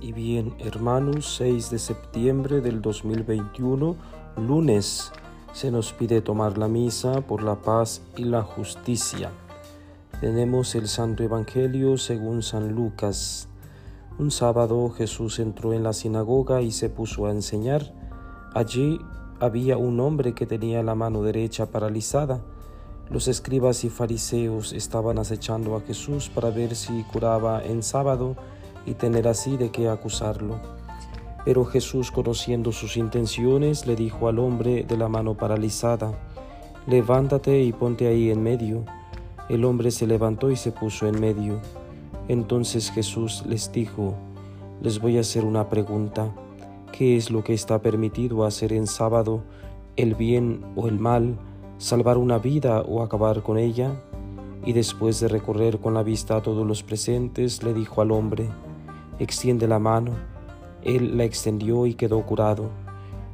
Y bien, hermanos, 6 de septiembre del 2021, lunes, se nos pide tomar la misa por la paz y la justicia. Tenemos el Santo Evangelio según San Lucas. Un sábado Jesús entró en la sinagoga y se puso a enseñar. Allí había un hombre que tenía la mano derecha paralizada. Los escribas y fariseos estaban acechando a Jesús para ver si curaba en sábado y tener así de qué acusarlo. Pero Jesús, conociendo sus intenciones, le dijo al hombre de la mano paralizada, Levántate y ponte ahí en medio. El hombre se levantó y se puso en medio. Entonces Jesús les dijo, Les voy a hacer una pregunta. ¿Qué es lo que está permitido hacer en sábado, el bien o el mal, salvar una vida o acabar con ella? Y después de recorrer con la vista a todos los presentes, le dijo al hombre, extiende la mano. Él la extendió y quedó curado.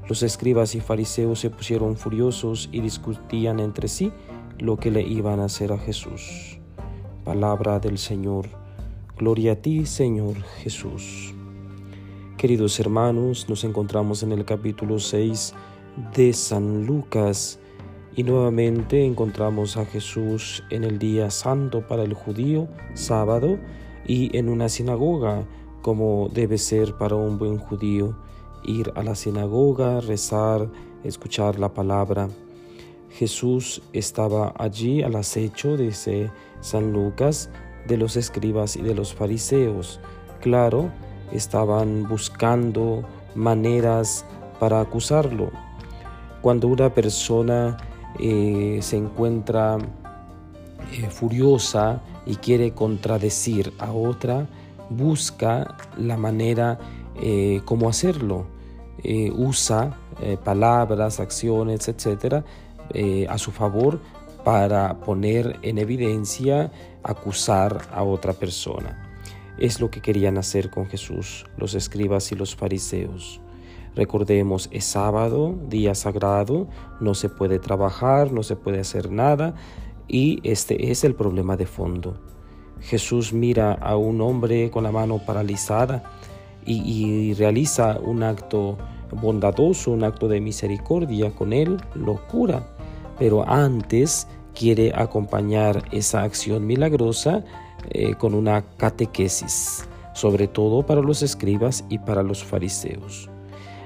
Los escribas y fariseos se pusieron furiosos y discutían entre sí lo que le iban a hacer a Jesús. Palabra del Señor. Gloria a ti, Señor Jesús. Queridos hermanos, nos encontramos en el capítulo 6 de San Lucas y nuevamente encontramos a Jesús en el día santo para el judío, sábado, y en una sinagoga como debe ser para un buen judío, ir a la sinagoga, rezar, escuchar la palabra. Jesús estaba allí al acecho, dice San Lucas, de los escribas y de los fariseos. Claro, estaban buscando maneras para acusarlo. Cuando una persona eh, se encuentra eh, furiosa y quiere contradecir a otra, busca la manera eh, cómo hacerlo. Eh, usa eh, palabras, acciones, etcétera, a su favor para poner en evidencia, acusar a otra persona. Es lo que querían hacer con Jesús, los escribas y los fariseos. Recordemos, es sábado, día sagrado, no se puede trabajar, no se puede hacer nada y este es el problema de fondo. Jesús mira a un hombre con la mano paralizada y, realiza un acto bondadoso, un acto de misericordia con él, lo cura, pero antes quiere acompañar esa acción milagrosa eh, con una catequesis, sobre todo para los escribas y para los fariseos.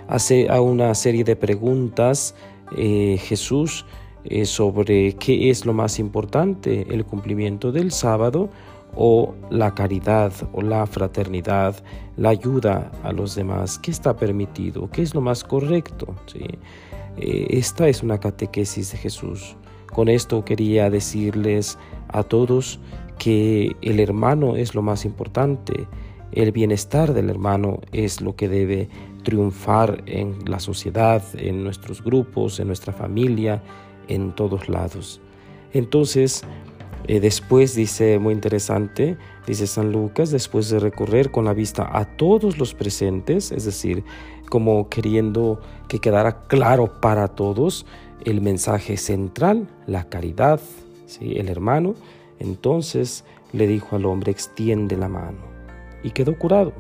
Hace a una serie de preguntas eh, Jesús eh, sobre qué es lo más importante, el cumplimiento del sábado o la caridad o la fraternidad, la ayuda a los demás, qué está permitido, qué es lo más correcto. ¿Sí? Eh, esta es una catequesis de Jesús. Con esto quería decirles a todos que el hermano es lo más importante, el bienestar del hermano es lo que debe triunfar en la sociedad, en nuestros grupos, en nuestra familia, en todos lados. Entonces, eh, después dice, muy interesante, dice San Lucas, después de recorrer con la vista a todos los presentes, es decir, como queriendo que quedara claro para todos el mensaje central, la caridad, ¿sí? el hermano, entonces le dijo al hombre, extiende la mano, y quedó curado.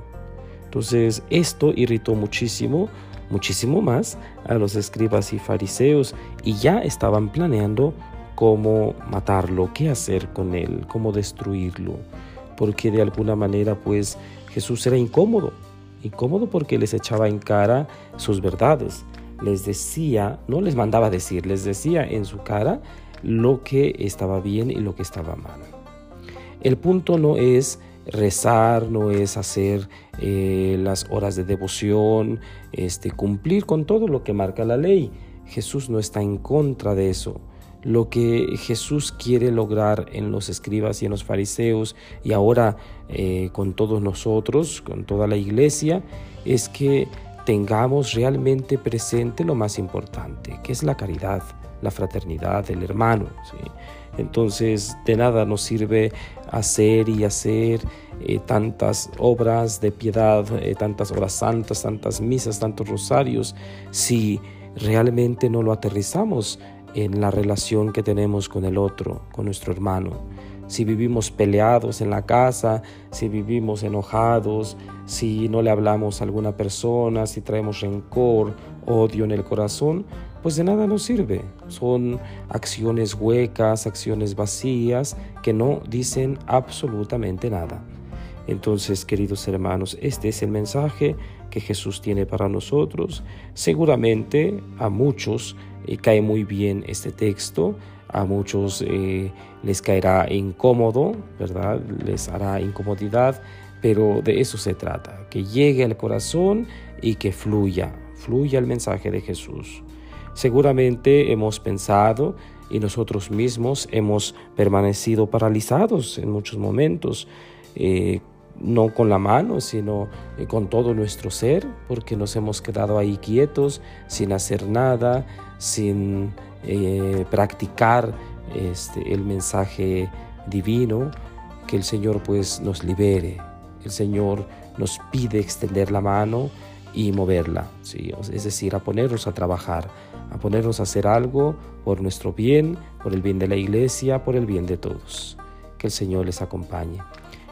Entonces esto irritó muchísimo, muchísimo más a los escribas y fariseos, y ya estaban planeando cómo matarlo, qué hacer con él, cómo destruirlo, porque de alguna manera pues Jesús era incómodo, incómodo porque les echaba en cara sus verdades, les decía, no les mandaba decir, les decía en su cara lo que estaba bien y lo que estaba mal. El punto no es rezar, no es hacer eh, las horas de devoción, este, cumplir con todo lo que marca la ley. Jesús no está en contra de eso lo que Jesús quiere lograr en los escribas y en los fariseos y ahora eh, con todos nosotros, con toda la iglesia, es que tengamos realmente presente lo más importante, que es la caridad, la fraternidad, el hermano. Entonces, de nada nos sirve hacer y hacer eh, tantas obras de piedad, eh, tantas horas santas, tantas misas, tantos rosarios, si realmente no lo aterrizamos en la relación que tenemos con el otro, con nuestro hermano. Si vivimos peleados en la casa, si vivimos enojados, si no le hablamos a alguna persona, si traemos rencor, odio en el corazón, pues de nada nos sirve. Son acciones huecas, acciones vacías que no dicen absolutamente nada. Entonces, queridos hermanos, este es el mensaje que Jesús tiene para nosotros. Seguramente a muchos eh, cae muy bien este texto, a muchos eh, les caerá incómodo, ¿verdad? Les hará incomodidad, pero de eso se trata, que llegue al corazón y que fluya, fluya el mensaje de Jesús. Seguramente hemos pensado y nosotros mismos hemos permanecido paralizados en muchos momentos, eh, no con la mano, sino eh, con todo nuestro ser, porque nos hemos quedado ahí quietos, sin hacer nada, sin eh, practicar este, el mensaje divino, que el Señor pues nos libere. El Señor nos pide extender la mano y moverla, ¿sí? es decir, a ponernos a trabajar, a ponernos a hacer algo por nuestro bien, por el bien de la iglesia, por el bien de todos. Que el Señor les acompañe.